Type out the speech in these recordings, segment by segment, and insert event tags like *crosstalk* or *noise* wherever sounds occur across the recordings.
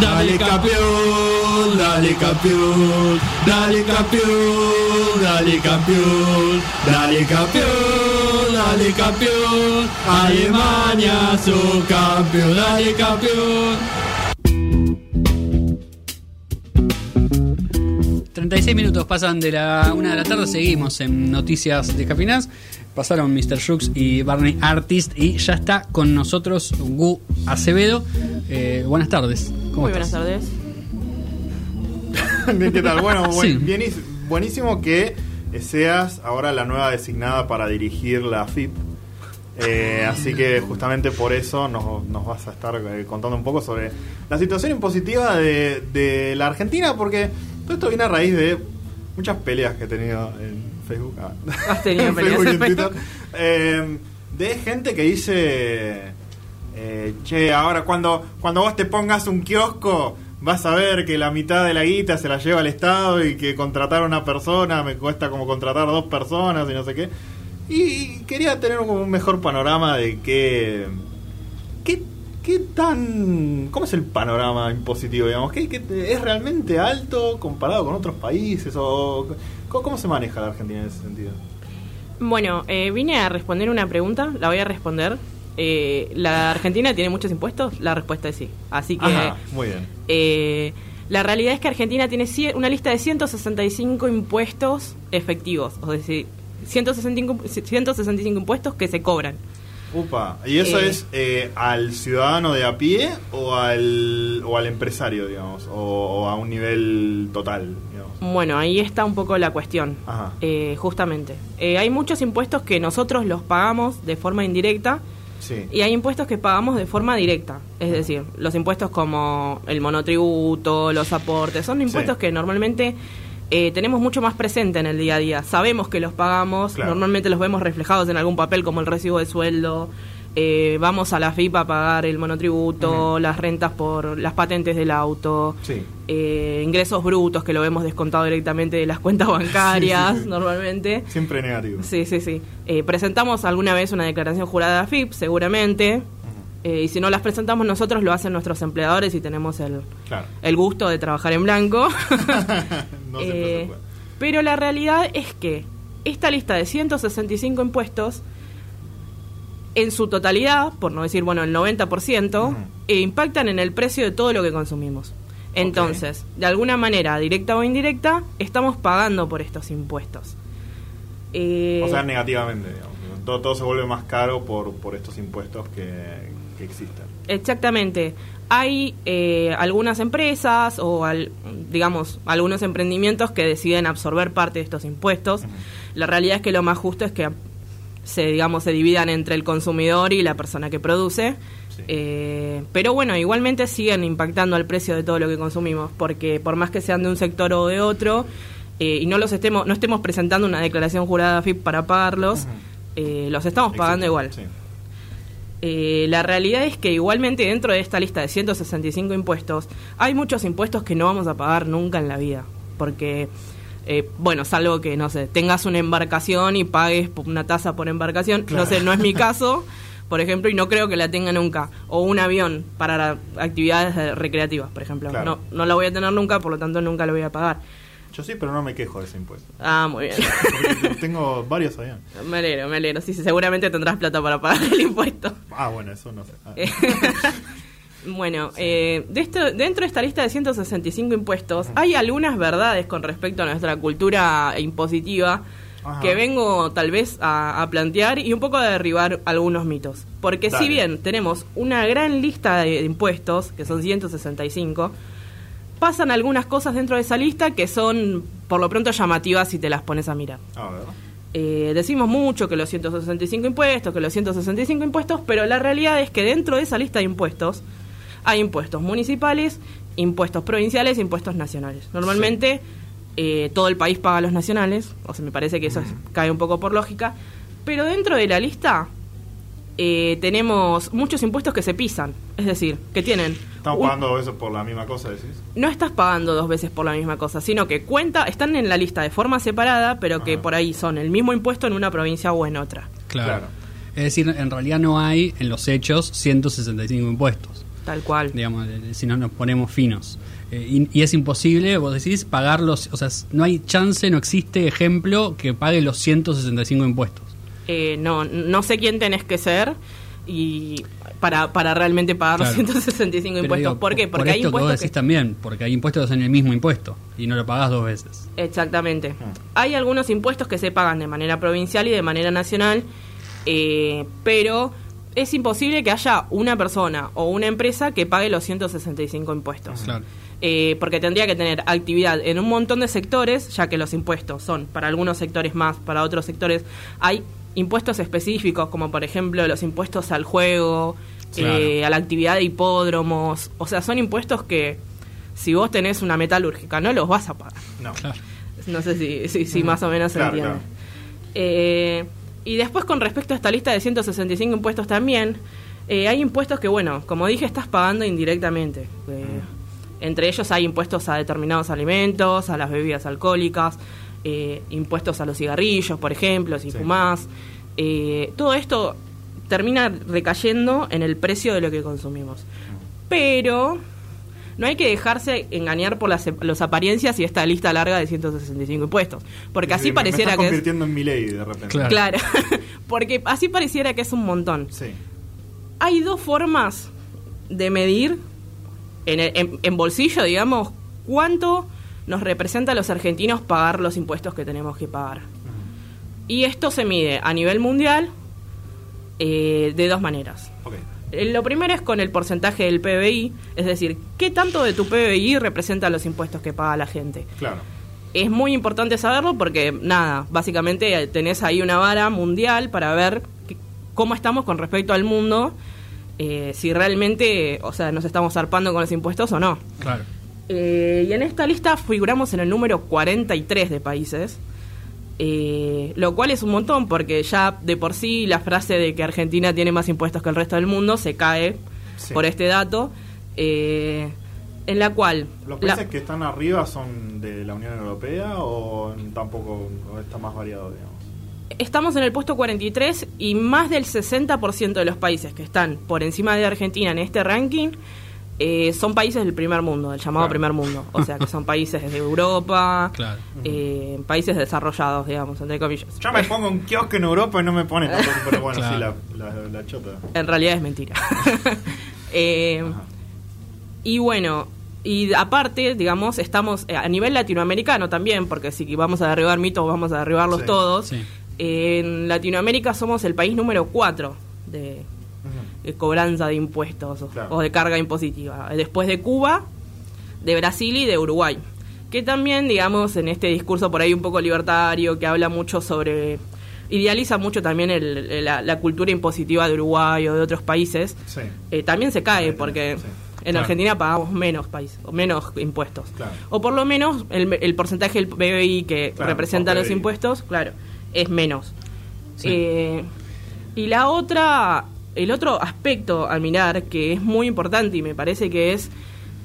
Dale campeón, dale campeón, dale campeón, dale campeón, dale campeón, dale campeón, Alemania su campeón, dale campeón. 36 minutos pasan de la una de la tarde, seguimos en Noticias de Capinaz. Pasaron Mr. Shooks y Barney Artist y ya está con nosotros Gu Acevedo. Eh, buenas tardes. ¿Cómo Muy buenas tardes. *laughs* ¿Qué tal? Bueno, *laughs* buen- Sí. buenísimo que seas ahora la nueva designada para dirigir la FIP. Eh, así que justamente por eso nos, nos vas a estar eh, contando un poco sobre la situación impositiva de, de la Argentina, porque todo esto viene a raíz de muchas peleas que he tenido en Facebook. ah, Has tenido *laughs* en peleas Facebook en en Twitter. Eh, de gente que dice, eh, che, ahora cuando, cuando vos te pongas un kiosco, vas a ver que la mitad de la guita se la lleva el Estado y que contratar a una persona me cuesta como contratar dos personas y no sé qué. Y quería tener como un mejor panorama de qué, qué, qué tan... ¿Cómo es el panorama impositivo, digamos? ¿Qué, qué- ¿Es realmente alto comparado con otros países? o ¿Cómo, cómo se maneja la Argentina en ese sentido? Bueno, eh, vine a responder una pregunta, la voy a responder. Eh, ¿La Argentina tiene muchos impuestos? La respuesta es sí. Así que Ajá, muy bien. eh, la realidad es que Argentina tiene una lista de 165 impuestos efectivos, es decir, 165, 165 impuestos que se cobran. Upa, ¿y eso Eh. es eh, al ciudadano de a pie o al, o al empresario, digamos? O, o a un nivel total, digamos? Bueno, ahí está un poco la cuestión. Ajá. Eh, justamente. Eh, hay muchos impuestos que nosotros los pagamos de forma indirecta Sí. y hay impuestos que pagamos de forma directa. Es decir, los impuestos como el monotributo, los aportes, son impuestos Sí. que normalmente eh, tenemos mucho más presente en el día a día. Sabemos que los pagamos, Claro. normalmente los vemos reflejados en algún papel como el recibo de sueldo. Eh, vamos a la FIP a pagar el monotributo, las rentas por las patentes del auto, Sí. eh, ingresos brutos que lo vemos descontado directamente de las cuentas bancarias *laughs* Sí, sí, sí. normalmente. Siempre negativo. Sí, sí, sí. Eh, presentamos alguna vez una declaración jurada de AFIP, seguramente. Eh, y si no las presentamos nosotros, lo hacen nuestros empleadores y tenemos el, Claro. el gusto de trabajar en blanco. *laughs* *laughs* no se puede. pero la realidad es que esta lista de 165 impuestos, en su totalidad, por no decir, bueno, el 90%, Ujú. eh, impactan en el precio de todo lo que consumimos. Entonces, de alguna manera, directa o indirecta, estamos pagando por estos impuestos. Eh, O sea, negativamente, digamos. Todo, todo se vuelve más caro por, por estos impuestos que, que existen. Exactamente. Hay eh, algunas empresas o, al- digamos, algunos emprendimientos que deciden absorber parte de estos impuestos. La realidad es que lo más justo es que se, digamos, se dividan entre el consumidor y la persona que produce. Sí. Eh, pero bueno, igualmente siguen impactando al precio de todo lo que consumimos, porque por más que sean de un sector o de otro, eh, y no los estemos, no estemos presentando una declaración jurada FIP para pagarlos, eh, los estamos pagando igual. sí. Eh, la realidad es que igualmente dentro de esta lista de 165 impuestos hay muchos impuestos que no vamos a pagar nunca en la vida. Porque, eh, bueno, salvo que, no sé, tengas una embarcación y pagues una tasa por embarcación. Claro. No sé, no es mi *laughs* caso, por ejemplo, y no creo que la tenga nunca. O un avión para actividades recreativas, por ejemplo. Claro. No, no la voy a tener nunca, por lo tanto nunca lo voy a pagar. Yo sí, pero no me quejo de ese impuesto. Ah, muy bien. *laughs* Tengo varios allá. me alegro, me alegro. Sí, sí, seguramente tendrás plata para pagar el impuesto. Ah, bueno, eso no sé. Ah. *laughs* Bueno, eh, de esto, dentro de esta lista de 165 impuestos hay algunas verdades con respecto a nuestra cultura impositiva Ajá. que vengo tal vez a, a plantear y un poco a derribar algunos mitos. Porque Dale. si bien tenemos una gran lista de, de impuestos, que son 165, pasan algunas cosas dentro de esa lista que son por lo pronto llamativas si te las pones a mirar. A ver. Eh, decimos mucho que los 165 impuestos, que los 165 impuestos, pero la realidad es que dentro de esa lista de impuestos hay impuestos municipales, impuestos provinciales, impuestos nacionales. Normalmente eh, todo el país paga los nacionales, o sea, me parece que eso es- cae un poco por lógica, pero dentro de la lista eh, tenemos muchos impuestos que se pisan, es decir, que tienen... Estamos un- pagando eso por la misma cosa, decís. no estás pagando dos veces por la misma cosa, sino que cuenta, están en la lista de forma separada, pero que Ajá. por ahí son el mismo impuesto en una provincia o en otra. Claro. Claro. Es decir, en realidad no hay en los hechos 165 impuestos. Tal cual. digamos, de- de- si no nos ponemos finos. Eh, y, y es imposible, vos decís, pagar los, o sea, no hay chance, no existe ejemplo que pague los 165 impuestos. Eh, no, no sé quién tenés que ser y para, para realmente pagar Claro. los 165 Pero impuestos. digo, ¿Por qué? por Porque hay esto que vos impuestos decís que... también, porque hay impuestos en el mismo impuesto y no lo pagás dos veces. Exactamente. Ah. Hay algunos impuestos que se pagan de manera provincial y de manera nacional, eh, pero es imposible que haya una persona o una empresa que pague los 165 impuestos. Claro. Eh, porque tendría que tener actividad en un montón de sectores, ya que los impuestos son para algunos sectores más, para otros sectores hay impuestos específicos, como por ejemplo los impuestos al juego, Claro. eh, a la actividad de hipódromos, o sea, son impuestos que si vos tenés una metalúrgica no los vas a pagar. No. Claro. No sé si, si, si más o menos se Claro, entiende. claro. Eh, y después con respecto a esta lista de 165 impuestos también, eh, hay impuestos que, bueno, como dije, estás pagando indirectamente. Eh, entre ellos hay impuestos a determinados alimentos, a las bebidas alcohólicas, eh, impuestos a los cigarrillos, por ejemplo, si Sí. fumás. Eh, todo esto termina recayendo en el precio de lo que consumimos. Pero no hay que dejarse engañar por las, las apariencias y esta lista larga de 165 impuestos. Porque así Sí, pareciera me que estás es... convirtiendo en mi ley de repente. Claro. Claro, *laughs* porque así pareciera que es un montón. Sí. Hay dos formas de medir en, el- en- en bolsillo, digamos, cuánto nos representa a los argentinos pagar los impuestos que tenemos que pagar. Y esto se mide a nivel mundial eh, de dos maneras. Ok. Eh, Lo primero es con el porcentaje del PBI, es decir, qué tanto de tu PBI representa los impuestos que paga la gente. Claro. Es muy importante saberlo porque, nada, básicamente eh, tenés ahí una vara mundial para ver qué- cómo estamos con respecto al mundo, eh, si realmente, o sea, nos estamos zarpando con los impuestos o no. Claro. Eh, y en esta lista figuramos en el número 43 de países, eh, lo cual es un montón porque ya de por sí la frase de que Argentina tiene más impuestos que el resto del mundo se cae Sí. por este dato, eh, en la cual... ¿Los la- países que están arriba son de la Unión Europea o tampoco o está más variado, digamos? Estamos en el puesto 43 y más del 60% de los países que están por encima de Argentina en este ranking eh, son países del primer mundo, del llamado Claro. primer mundo. O sea, que son países de Europa, *laughs* Claro. eh, países desarrollados, digamos, entre comillas. Yo me pongo un kiosco en Europa y no me pone tampoco, pero bueno, Claro. sí, la, la, la chota. En realidad es mentira. *laughs* Eh, y bueno, y aparte, digamos, estamos eh, a nivel latinoamericano también, porque si vamos a derribar mitos, vamos a derribarlos Sí. todos. Sí. En Latinoamérica somos el país número 4 de, De cobranza de impuestos o- Claro. o de carga impositiva. Después de Cuba, de Brasil y de Uruguay. Que también, digamos, en este discurso por ahí un poco libertario, que habla mucho sobre... Idealiza mucho también el- la, la cultura impositiva de Uruguay o de otros países. Sí. eh, también se cae porque sí. en Claro. Argentina pagamos menos país, o menos impuestos. Claro. O por lo menos el, el porcentaje del PBI que Claro, representa los impuestos, claro, es menos. Sí. Eh, y la otra, el otro aspecto a mirar que es muy importante y me parece que es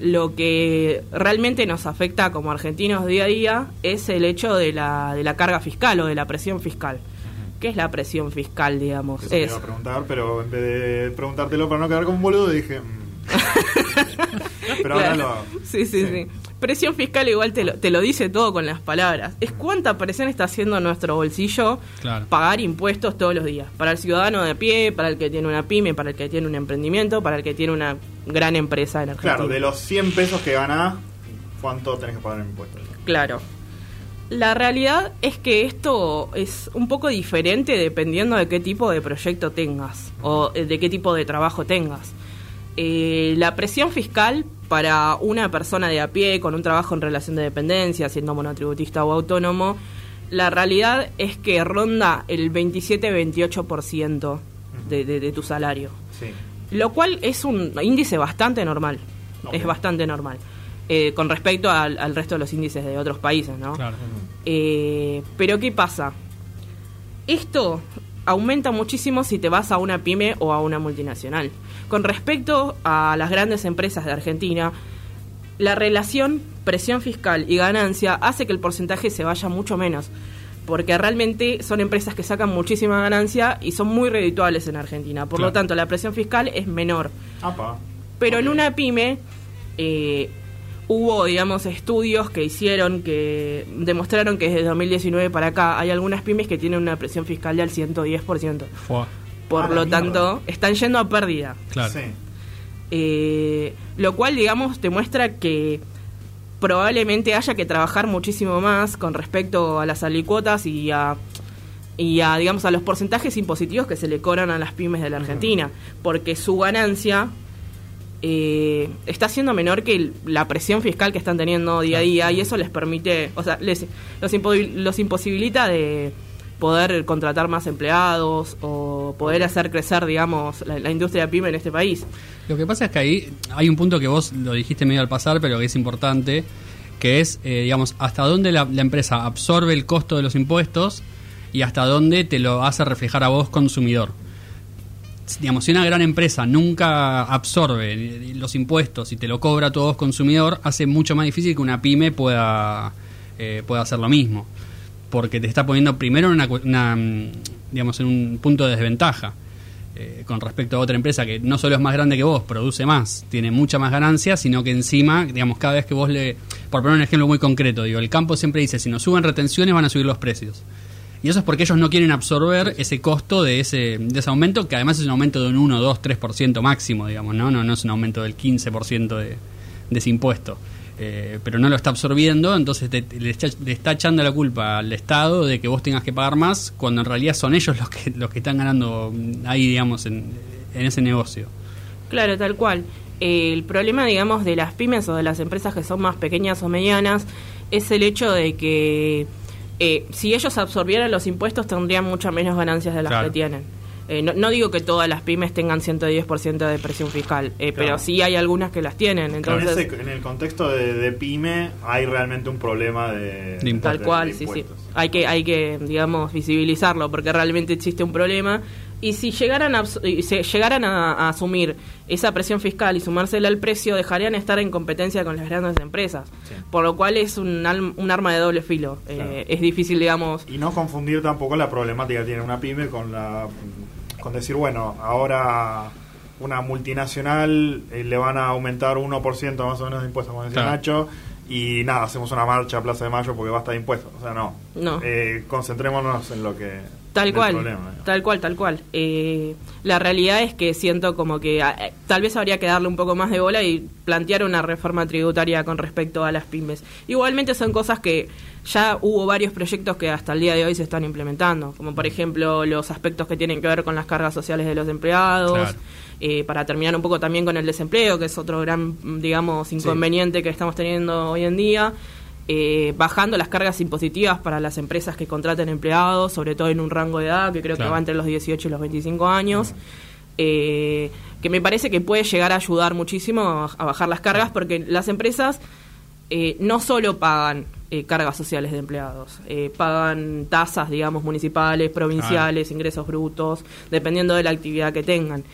lo que realmente nos afecta como argentinos día a día es el hecho de la, de la carga fiscal o de la presión fiscal. ¿Qué es la presión fiscal, digamos? Eso te Es, iba a preguntar, pero en vez de preguntártelo para no quedar como un boludo, dije. mm. *laughs* pero ahora Claro. lo hago. Sí, sí, sí, Presión fiscal igual te lo, te lo dice todo con las palabras. Es cuánta presión está haciendo nuestro bolsillo Claro. pagar impuestos todos los días. Para el ciudadano de a pie, para el que tiene una pyme, para el que tiene un emprendimiento, para el que tiene una gran empresa en Argentina. Claro, de los 100 pesos que ganás, ¿cuánto tenés que pagar en impuestos? Claro. La realidad es que esto es un poco diferente dependiendo de qué tipo de proyecto tengas o eh, de qué tipo de trabajo tengas. Eh, la presión fiscal para una persona de a pie con un trabajo en relación de dependencia, siendo monotributista o autónomo, la realidad es que ronda el 27-28% de, de, de tu salario. Sí. Lo cual es un índice bastante normal. Es bastante normal. Eh, con respecto al, al resto de los índices de otros países, ¿no? Claro. Eh, pero ¿qué pasa? Esto aumenta muchísimo si te vas a una pyme o a una multinacional. Con respecto a las grandes empresas de Argentina, la relación presión fiscal y ganancia hace que el porcentaje se vaya mucho menos. Porque realmente son empresas que sacan muchísima ganancia y son muy redituables en Argentina. Por lo tanto, la presión fiscal es menor. Apa. Pero en una pyme eh, hubo, digamos, estudios que hicieron que demostraron que desde 2019 para acá hay algunas pymes que tienen una presión fiscal del 110%. Fua, Por Ah, lo mierda. tanto, están yendo a pérdida. claro. Sí. Eh, lo cual, digamos, te muestra que probablemente haya que trabajar muchísimo más con respecto a las alicuotas y a, y a, digamos, a los porcentajes impositivos que se le cobran a las pymes de la Argentina, porque su ganancia eh, está siendo menor que la presión fiscal que están teniendo día a día y eso les permite, o sea, les, los, impo- los imposibilita de poder contratar más empleados o poder hacer crecer, digamos, la, la industria pyme en este país. Lo que pasa es que ahí hay un punto que vos lo dijiste medio al pasar, pero que es importante, que es, eh, digamos, hasta dónde la, la empresa absorbe el costo de los impuestos y hasta dónde te lo hace reflejar a vos, consumidor. Digamos, si una gran empresa nunca absorbe los impuestos y te lo cobra a tu vos, consumidor, hace mucho más difícil que una pyme pueda, eh, pueda hacer lo mismo. Porque te está poniendo primero en una, una, mm, digamos, en un punto de desventaja eh, con respecto a otra empresa que no solo es más grande que vos, produce más, tiene mucha más ganancia, sino que encima, digamos, cada vez que vos le... Por poner un ejemplo muy concreto, digo, el campo siempre dice, si nos suben retenciones van a subir los precios. Y eso es porque ellos no quieren absorber ese costo de ese, de ese aumento, que además es un aumento de un 1, 2, 3% máximo, digamos, ¿no? No, no es un aumento del 15% de, de ese impuesto. Eh, pero no lo está absorbiendo, entonces te- le, está, echando la culpa al Estado de que vos tengas que pagar más, cuando en realidad son ellos los que, los que están ganando ahí, digamos, en, en ese negocio. Claro, tal cual. Eh, el problema, digamos, de las pymes o de las empresas que son más pequeñas o medianas es el hecho de que eh, si ellos absorbieran los impuestos tendrían muchas menos ganancias de las Claro. que tienen. Eh, no, no digo que todas las pymes tengan 110% de presión fiscal, eh, pero sí hay algunas que las tienen. En, Entonces, ese- en el contexto de, de pyme hay realmente un problema de, De impuestos. Tal cual, de sí, sí. impuestos. Hay que, hay que, digamos, visibilizarlo porque realmente existe un problema. Y si llegaran a, se llegaran a, a asumir esa presión fiscal y sumársela al precio, dejarían estar en competencia con las grandes empresas. Sí. Por lo cual es un, al- un arma de doble filo. Eh, es difícil, digamos. Y no confundir tampoco la problemática que tiene una pyme con la con decir, bueno, ahora una multinacional eh, le van a aumentar 1% más o menos de impuestos, como decía Claro. Nacho, y nada, hacemos una marcha a Plaza de Mayo porque basta de impuestos. O sea, no. No. Eh, concentrémonos en lo que... Tal cual, problema, tal cual, tal cual. Eh, la realidad es que siento como que eh, tal vez habría que darle un poco más de bola y plantear una reforma tributaria con respecto a las pymes. Igualmente son cosas que ya hubo varios proyectos que hasta el día de hoy se están implementando, como por ejemplo los aspectos que tienen que ver con las cargas sociales de los empleados, Claro. eh, para terminar un poco también con el desempleo, que es otro gran, digamos, inconveniente que estamos teniendo hoy en día. Eh, bajando las cargas impositivas para las empresas que contraten empleados, sobre todo en un rango de edad que creo Claro. que va entre los 18 y los 25 años, eh, que me parece que puede llegar a ayudar muchísimo a, a bajar las cargas porque las empresas eh, no solo pagan eh, cargas sociales de empleados, eh, pagan tasas, digamos, municipales, provinciales, ingresos brutos, dependiendo de la actividad que tengan.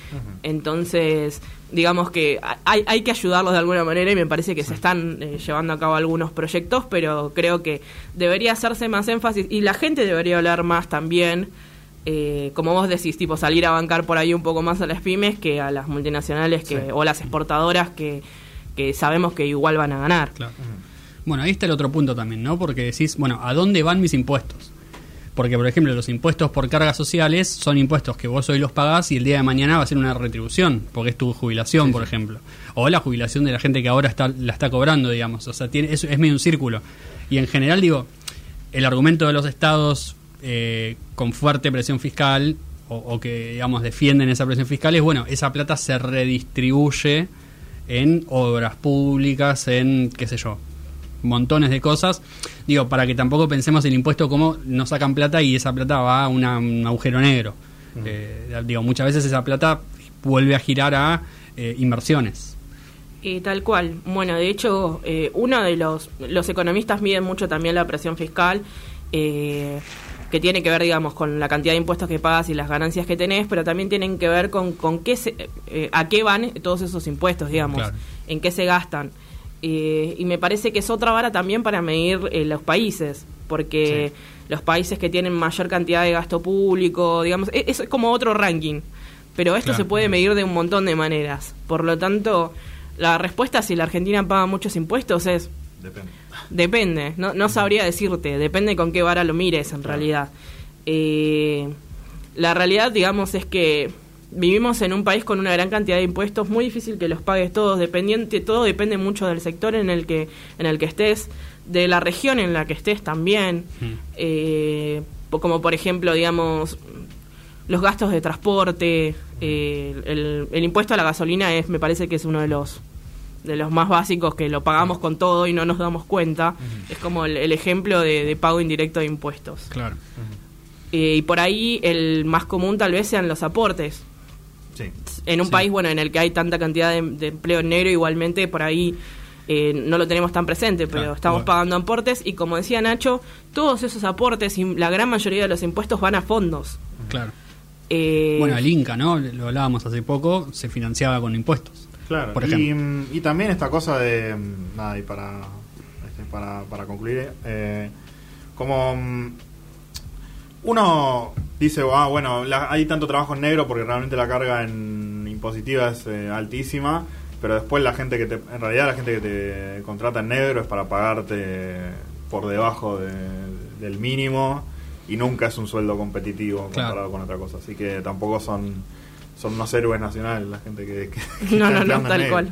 Entonces, digamos que hay, hay que ayudarlos de alguna manera y me parece que se están eh, llevando a cabo algunos proyectos, pero creo que debería hacerse más énfasis y la gente debería hablar más también. eh, como vos decís, tipo salir a bancar por ahí un poco más a las pymes que a las multinacionales que, Sí. o las exportadoras que, que sabemos que igual van a ganar. Claro. Bueno, ahí está el otro punto también, ¿no? Porque decís, bueno, ¿a dónde van mis impuestos? Porque, por ejemplo, los impuestos por cargas sociales son impuestos que vos hoy los pagás y el día de mañana va a ser una retribución, porque es tu jubilación, por ejemplo. O la jubilación de la gente que ahora está, la está cobrando, digamos. O sea, tiene, es, es medio un círculo. Y en general, digo, el argumento de los estados eh, con fuerte presión fiscal o, o que, digamos, defienden esa presión fiscal es, bueno, esa plata se redistribuye en obras públicas, en, qué sé yo, montones de cosas. Digo, para que tampoco pensemos el impuesto como nos sacan plata y esa plata va a una- un agujero negro. Eh, digo, muchas veces esa plata vuelve a girar a eh, inversiones. Y tal cual. Bueno, de hecho, eh, uno de los, los economistas miden mucho también la presión fiscal, eh, que tiene que ver, digamos, con la cantidad de impuestos que pagas y las ganancias que tenés, pero también tienen que ver con, con qué se, eh, a qué van todos esos impuestos, digamos, Claro. en qué se gastan. Eh, y me parece que es otra vara también para medir eh, los países, porque los países que tienen mayor cantidad de gasto público, digamos, e- es, como otro ranking. Pero esto Claro. se puede medir de un montón de maneras. Por lo tanto, la respuesta si la Argentina paga muchos impuestos es Depende. Depende, no, no sabría decirte, depende con qué vara lo mires en realidad. Eh, la realidad, digamos, es que vivimos en un país con una gran cantidad de impuestos, muy difícil que los pagues todos, dependiente, todo depende mucho del sector en el que, en el que estés, de la región en la que estés también, eh, po- como por ejemplo, digamos, los gastos de transporte, eh, el, el impuesto a la gasolina es, me parece que es uno de los de los más básicos que lo pagamos con todo y no nos damos cuenta. Es como el, el ejemplo de, de pago indirecto de impuestos. Claro. Eh, y por ahí el más común tal vez sean los aportes. Sí. En un Sí. país bueno en el que hay tanta cantidad de, de empleo negro, igualmente por ahí eh, no lo tenemos tan presente, pero Claro. estamos Bueno. pagando aportes y como decía Nacho, todos esos aportes y la gran mayoría de los impuestos van a fondos. Claro. Eh, Bueno, el Inca, ¿no? Lo hablábamos hace poco, se financiaba con impuestos. Claro, Por y, ejemplo. mm, y también esta cosa de. mm, Nada, y para, este, para, para concluir, eh, como. Uno dice, ah, bueno, la- hay tanto trabajo en negro porque realmente la carga en impositiva es eh, altísima, pero después la gente que te. En realidad, la gente que te contrata en negro es para pagarte por debajo de- del mínimo y nunca es un sueldo competitivo Claro. comparado con otra cosa. Así que tampoco son. Son unos héroes nacionales la gente que. que- *laughs* no, no, no, tal negro. cual.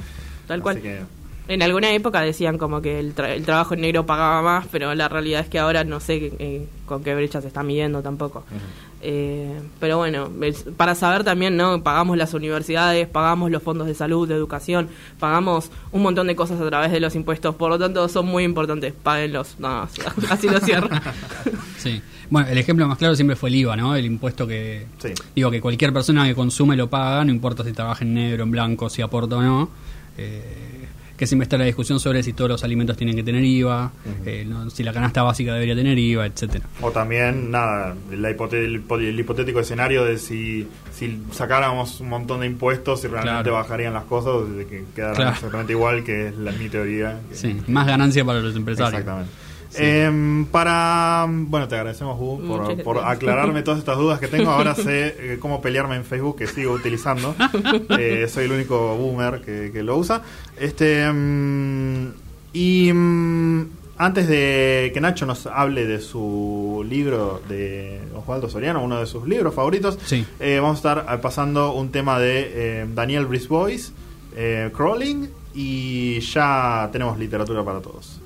Tal Así cual. que, En alguna época decían como que el, tra- el trabajo en negro pagaba más, pero la realidad es que ahora no sé eh, con qué brecha se está midiendo tampoco. Eh, pero bueno, es- para saber también, ¿no? Pagamos las universidades, pagamos los fondos de salud, de educación, pagamos un montón de cosas a través de los impuestos, por lo tanto son muy importantes, páguenlos. No, *laughs* así lo cierro. *laughs* Sí. Bueno, el ejemplo más claro siempre fue el IVA, ¿no? El impuesto que. Sí. Digo, que cualquier persona que consume lo paga, no importa si trabaja en negro, en blanco, si aporta o no. Eh, que siempre está la discusión sobre si todos los alimentos tienen que tener IVA, eh, no- si la canasta básica debería tener IVA, etcétera. O también, nada, la hipote- el, hipo- el hipotético escenario de si, si sacáramos un montón de impuestos y realmente Claro. bajarían las cosas, de que quedaran Claro. exactamente igual, que es la, mi teoría. que- Sí, más ganancia para los empresarios. Exactamente. Em, para bueno te agradecemos Hugo por, por aclararme todas estas dudas que tengo. Ahora sé eh, cómo pelearme en Facebook que sigo utilizando. *laughs* Eh, soy el único boomer que, que lo usa. Este mm, y mm, antes de que Nacho nos hable de su libro de Osvaldo Soriano uno de sus libros favoritos Sí. eh, vamos a estar pasando un tema de eh, Daniel Brisbois eh, Crawling y ya tenemos literatura para todos